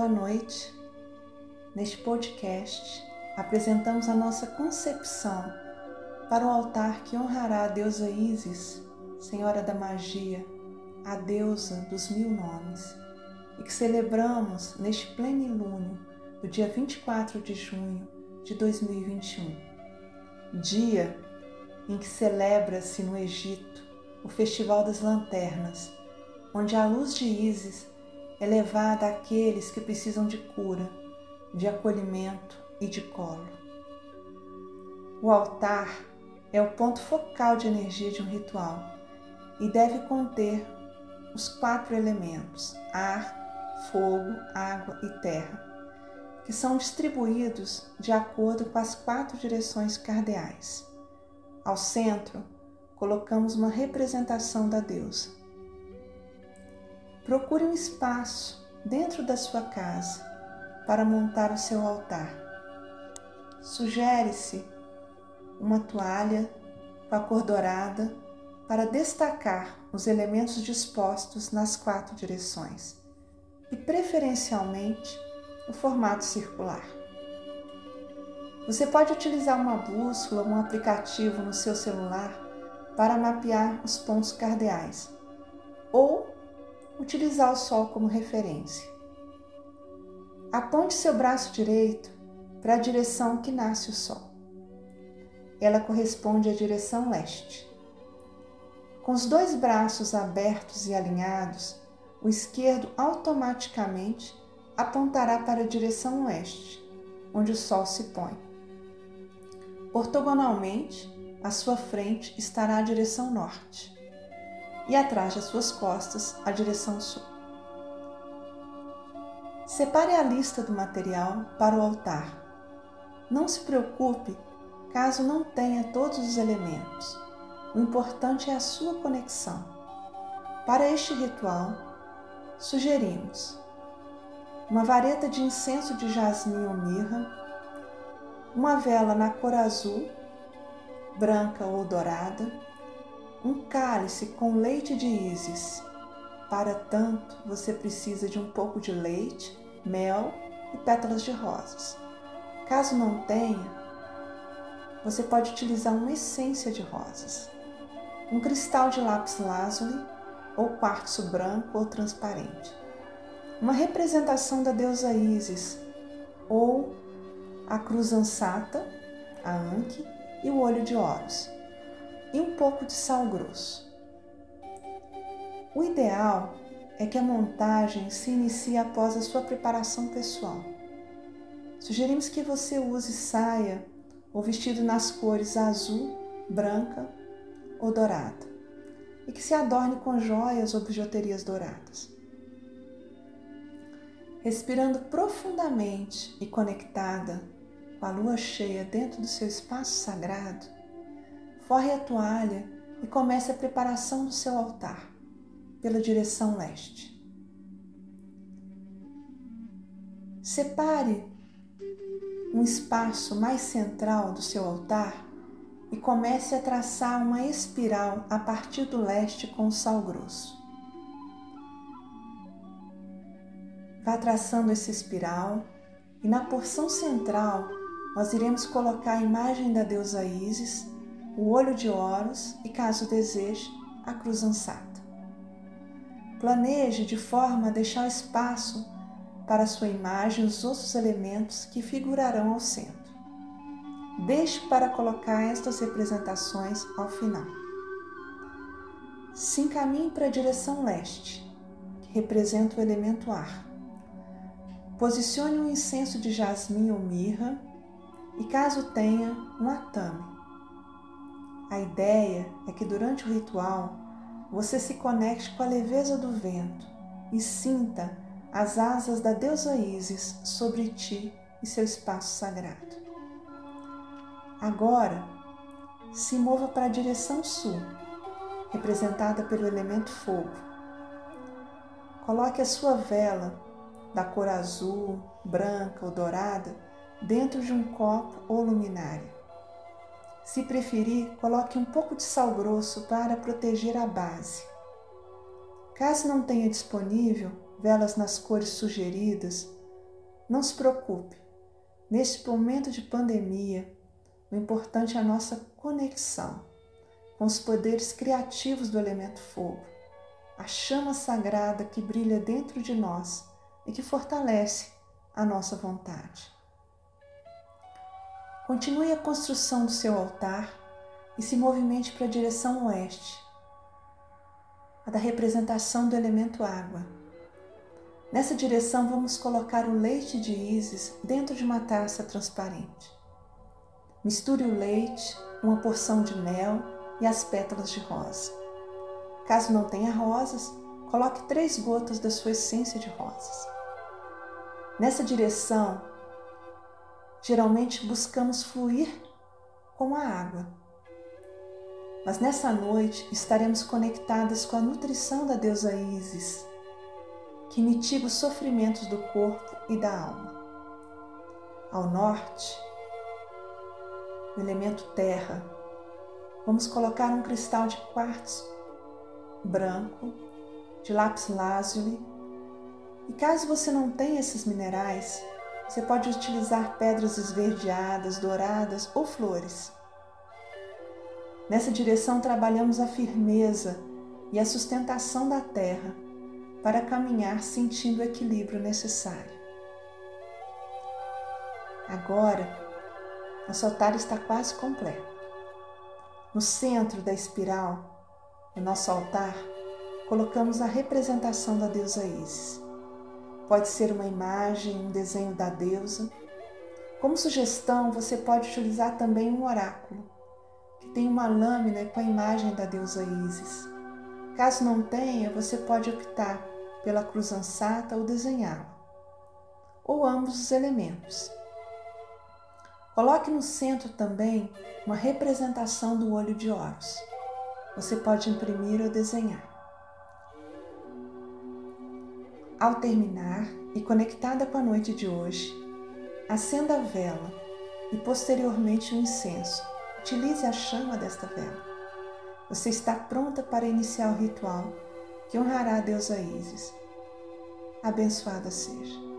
boa noite. Neste podcast, apresentamos a nossa concepção para o altar que honrará a deusa Isis, Senhora da Magia, a deusa dos mil nomes, e que celebramos neste plenilúnio do dia 24 de junho de 2021, dia em que celebra-se no Egito o Festival das Lanternas, onde a luz de Isis é levada àqueles que precisam de cura, de acolhimento e de colo. O altar é o ponto focal de energia de um ritual e deve conter os quatro elementos: ar, fogo, água e terra, que são distribuídos de acordo com as quatro direções cardeais. Ao centro, colocamos uma representação da deusa. Procure um espaço dentro da sua casa para montar o seu altar. Sugere-se uma toalha com a cor dourada para destacar os elementos dispostos nas quatro direções e, preferencialmente, o formato circular. Você pode utilizar uma bússola ou um aplicativo no seu celular para mapear os pontos cardeais ou utilizar o Sol como referência. Aponte seu braço direito para a direção que nasce o Sol. Ela corresponde à direção leste. Com os dois braços abertos e alinhados, o esquerdo automaticamente apontará para a direção oeste, onde o Sol se põe. Ortogonalmente, à sua frente estará a direção norte e atrás das suas costas a direção sul. Separe a lista do material para o altar. Não se preocupe caso não tenha todos os elementos. O importante é a sua conexão. Para este ritual, sugerimos uma vareta de incenso de jasmim ou mirra, uma vela na cor azul, branca ou dourada, um cálice com leite de ísis. Para tanto, você precisa de um pouco de leite, mel e pétalas de rosas. Caso não tenha, você pode utilizar uma essência de rosas, um cristal de lápis lazuli ou quartzo branco ou transparente, uma representação da deusa Isis ou a cruz ansata, a Anki e o olho de Horus e um pouco de sal grosso. O ideal é que a montagem se inicie após a sua preparação pessoal. Sugerimos que você use saia ou vestido nas cores azul, branca ou dourada e que se adorne com joias ou bijuterias douradas. Respirando profundamente e conectada com a lua cheia dentro do seu espaço sagrado, forre a toalha e comece a preparação do seu altar pela direção leste. Separe um espaço mais central do seu altar e comece a traçar uma espiral a partir do leste com sal grosso. Vá traçando essa espiral e na porção central nós iremos colocar a imagem da deusa Isis o olho de Horus e, caso deseje, a cruz ansata. Planeje de forma a deixar espaço para sua imagem os outros elementos que figurarão ao centro. Deixe para colocar estas representações ao final. Se encaminhe para a direção leste, que representa o elemento ar. Posicione um incenso de jasmim ou mirra e, caso tenha, um atame a ideia é que durante o ritual você se conecte com a leveza do vento e sinta as asas da deusa Isis sobre ti e seu espaço sagrado. Agora, se mova para a direção sul, representada pelo elemento fogo. Coloque a sua vela da cor azul, branca ou dourada dentro de um copo ou luminária. Se preferir, coloque um pouco de sal grosso para proteger a base. Caso não tenha disponível velas nas cores sugeridas, Não se preocupe, neste momento de pandemia, o importante é a nossa conexão com os poderes criativos do elemento fogo, a chama sagrada que brilha dentro de nós e que fortalece a nossa vontade. Continue a construção do seu altar e se movimente para a direção oeste, a da representação do elemento água. Nessa direção, vamos colocar o leite de ísis dentro de uma taça transparente. Misture o leite, uma porção de mel e as pétalas de rosa. Caso não tenha rosas, coloque três gotas da sua essência de rosas. Nessa direção, geralmente buscamos fluir com a água. Mas nessa noite estaremos conectadas com a nutrição da deusa Isis, que mitiga os sofrimentos do corpo e da alma. Ao norte, o elemento terra, vamos colocar um cristal de quartzo branco, de lápis lazuli, e caso você não tenha esses minerais, você pode utilizar pedras esverdeadas, douradas ou flores. Nessa direção trabalhamos a firmeza e a sustentação da terra para caminhar sentindo o equilíbrio necessário. Agora, nosso altar está quase completo. No centro da espiral, no nosso altar, colocamos a representação da deusa Isis. Pode ser uma imagem, um desenho da deusa. Como sugestão, você pode utilizar também um oráculo, que tem uma lâmina com a imagem da deusa Isis. Caso não tenha, você pode optar pela cruz ansata ou desenhá-la, ou ambos os elementos. Coloque no centro também uma representação do olho de Horus. Você pode imprimir ou desenhar. Ao terminar e conectada com a noite de hoje, acenda a vela e posteriormente o incenso. Utilize a chama desta vela. Você está pronta para iniciar o ritual que honrará a deusa Isis. Abençoada seja.